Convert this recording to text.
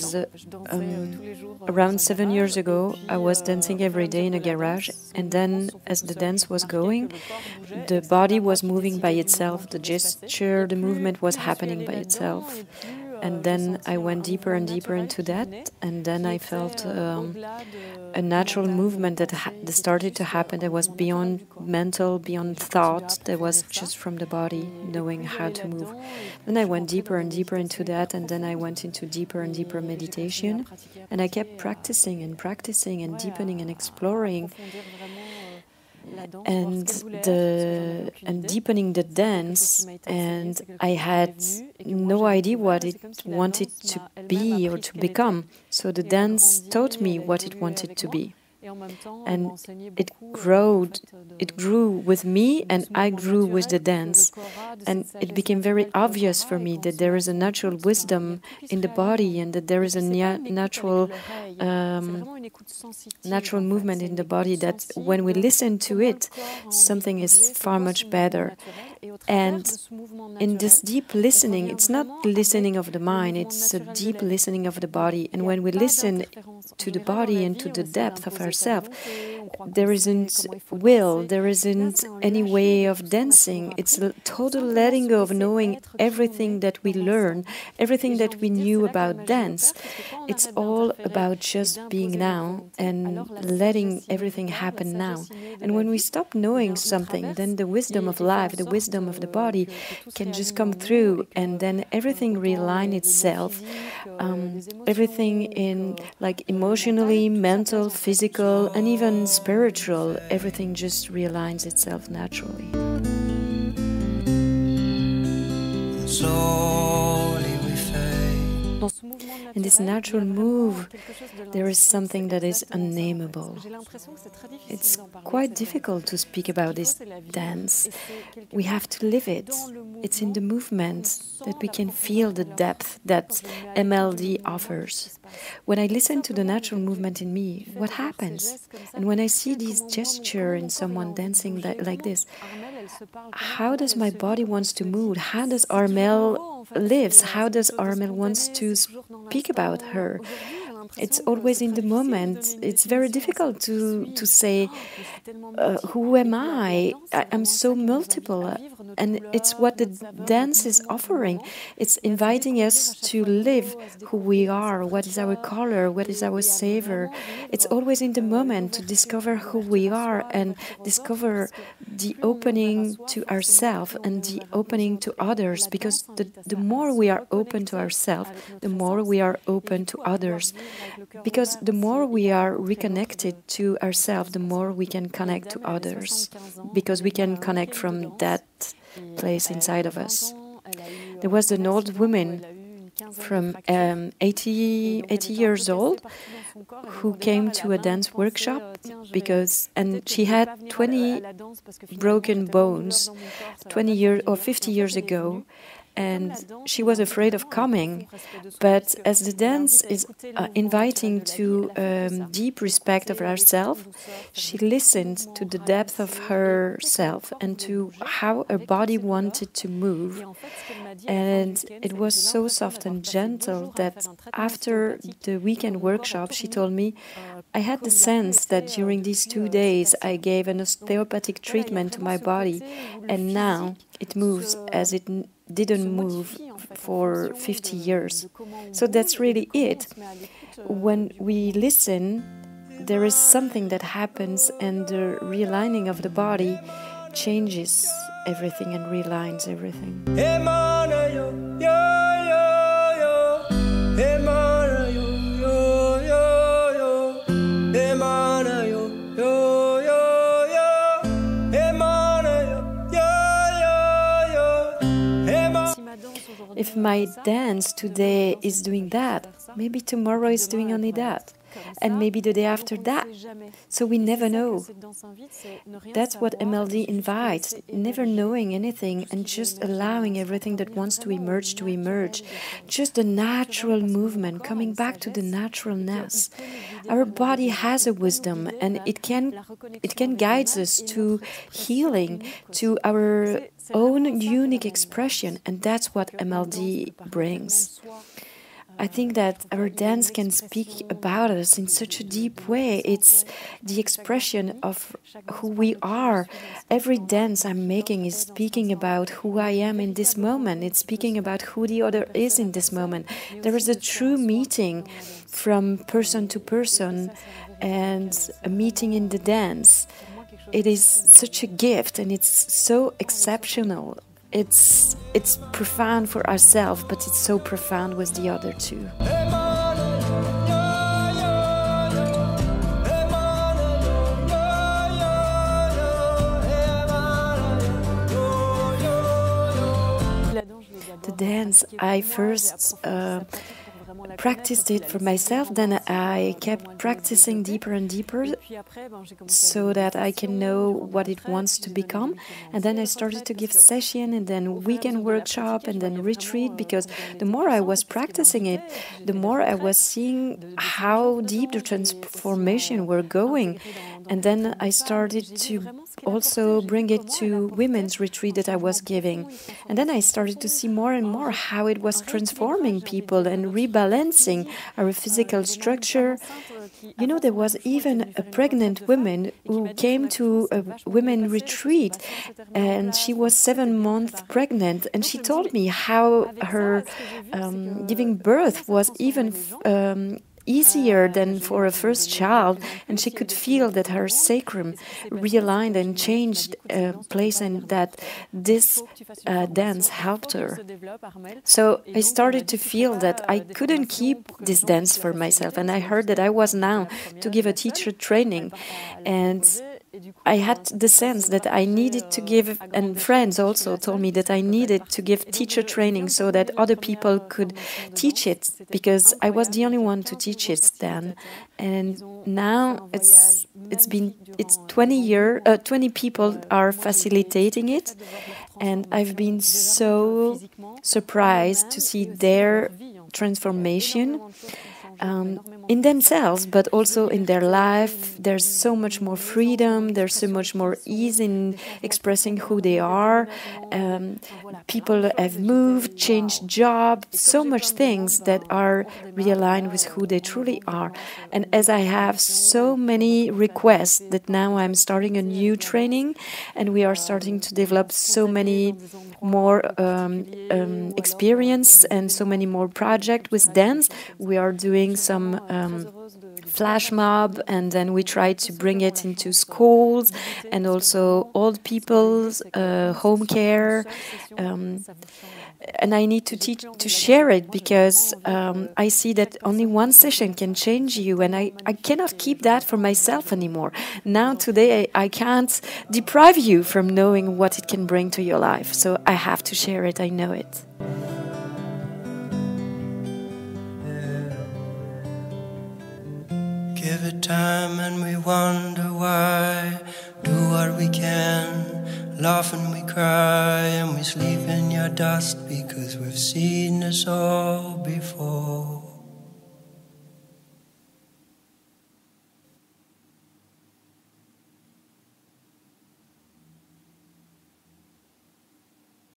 there's um, around seven years ago, I was dancing every day in a garage, and then as the dance was going, the body was moving by itself, the gesture, the movement was happening by itself and then I went deeper and deeper into that, and then I felt um, a natural movement that, that started to happen that was beyond mental, beyond thought, that was just from the body, knowing how to move. Then I went deeper and deeper into that, and then I went into deeper and deeper meditation, and I kept practicing and practicing and deepening and exploring and the and deepening the dance and I had no idea what it wanted to be or to become. So the dance taught me what it wanted to be and it grew it grew with me and I grew with the dance. and it became very obvious for me that there is a natural wisdom in the body and that there is a natural um, natural movement in the body that when we listen to it something is far much better and in this deep listening it's not listening of the mind it's a deep listening of the body and when we listen to the body and to the depth of our ourselves. There isn't will, there isn't any way of dancing. It's a total letting go of knowing everything that we learn, everything that we knew about dance. It's all about just being now and letting everything happen now. And when we stop knowing something, then the wisdom of life, the wisdom of the body can just come through, and then everything realign itself. Um, everything in like emotionally, mental, physical physical and even spiritual, everything just realigns itself naturally. In this natural move, there is something that is unnameable. It's quite difficult to speak about this dance. We have to live it. It's in the movement that we can feel the depth that MLD offers. When I listen to the natural movement in me, what happens? And when I see this gesture in someone dancing like this, how does my body wants to move? How does Armelle lives? How does Armelle wants to speak about her? It's always in the moment. It's very difficult to to say, uh, "Who am I?" I am so multiple, and it's what the dance is offering. It's inviting us to live who we are. What is our color? What is our savor? It's always in the moment to discover who we are and discover the opening to ourselves and the opening to others. Because the the more we are open to ourselves, the more we are open to others. Because the more we are reconnected to ourselves, the more we can connect to others. Because we can connect from that place inside of us. There was an old woman from um, 80, 80 years old who came to a dance workshop because and she had 20 broken bones 20 years or 50 years ago and she was afraid of coming. But as the dance is uh, inviting to um, deep respect of herself, she listened to the depth of herself and to how her body wanted to move. And it was so soft and gentle that after the weekend workshop, she told me, I had the sense that during these two days I gave an osteopathic treatment to my body, and now it moves as it didn't move for 50 years. So that's really it. When we listen, there is something that happens, and the realigning of the body changes everything and realigns everything. My dance today is doing that, maybe tomorrow is doing only that, and maybe the day after that. So we never know. That's what MLD invites never knowing anything and just allowing everything that wants to emerge to emerge. Just the natural movement, coming back to the naturalness. Our body has a wisdom and it can it can guide us to healing, to our own unique expression, and that's what MLD brings. I think that our dance can speak about us in such a deep way. It's the expression of who we are. Every dance I'm making is speaking about who I am in this moment. It's speaking about who the other is in this moment. There is a true meeting from person to person and a meeting in the dance. It is such a gift and it's so exceptional it's it's profound for ourselves, but it's so profound with the other too. The dance I first uh, practiced it for myself, then I kept practicing deeper and deeper so that I can know what it wants to become. And then I started to give session and then weekend workshop and then retreat because the more I was practicing it, the more I was seeing how deep the transformation were going. And then I started to also bring it to women's retreat that I was giving. And then I started to see more and more how it was transforming people and rebalancing our physical structure. You know, there was even a pregnant woman who came to a women retreat and she was seven months pregnant. And she told me how her um, giving birth was even um, easier than for a first child, and she could feel that her sacrum realigned and changed uh, place, and that this uh, dance helped her. So I started to feel that I couldn't keep this dance for myself, and I heard that I was now to give a teacher training, and I had the sense that I needed to give, and friends also told me that I needed to give teacher training so that other people could teach it because I was the only one to teach it then. And now it's it's been it's 20 year uh, 20 people are facilitating it, and I've been so surprised to see their transformation um, in themselves, but also in their life. There's so much more freedom, there's so much more ease in expressing who they are. Um, people have moved, changed job, so much things that are realigned with who they truly are. And as I have so many requests that now I'm starting a new training and we are starting to develop so many more um, um, experience and so many more projects with dance, we are doing doing some um, flash mob, and then we try to bring it into schools and also old people's uh, home care. Um, and I need to teach to share it because um, I see that only one session can change you, and I, I cannot keep that for myself anymore. Now, today, I, I can't deprive you from knowing what it can bring to your life, so I have to share it. I know it time and we wonder why. Do what we can, laugh and we cry, and we sleep in your dust because we've seen this all before.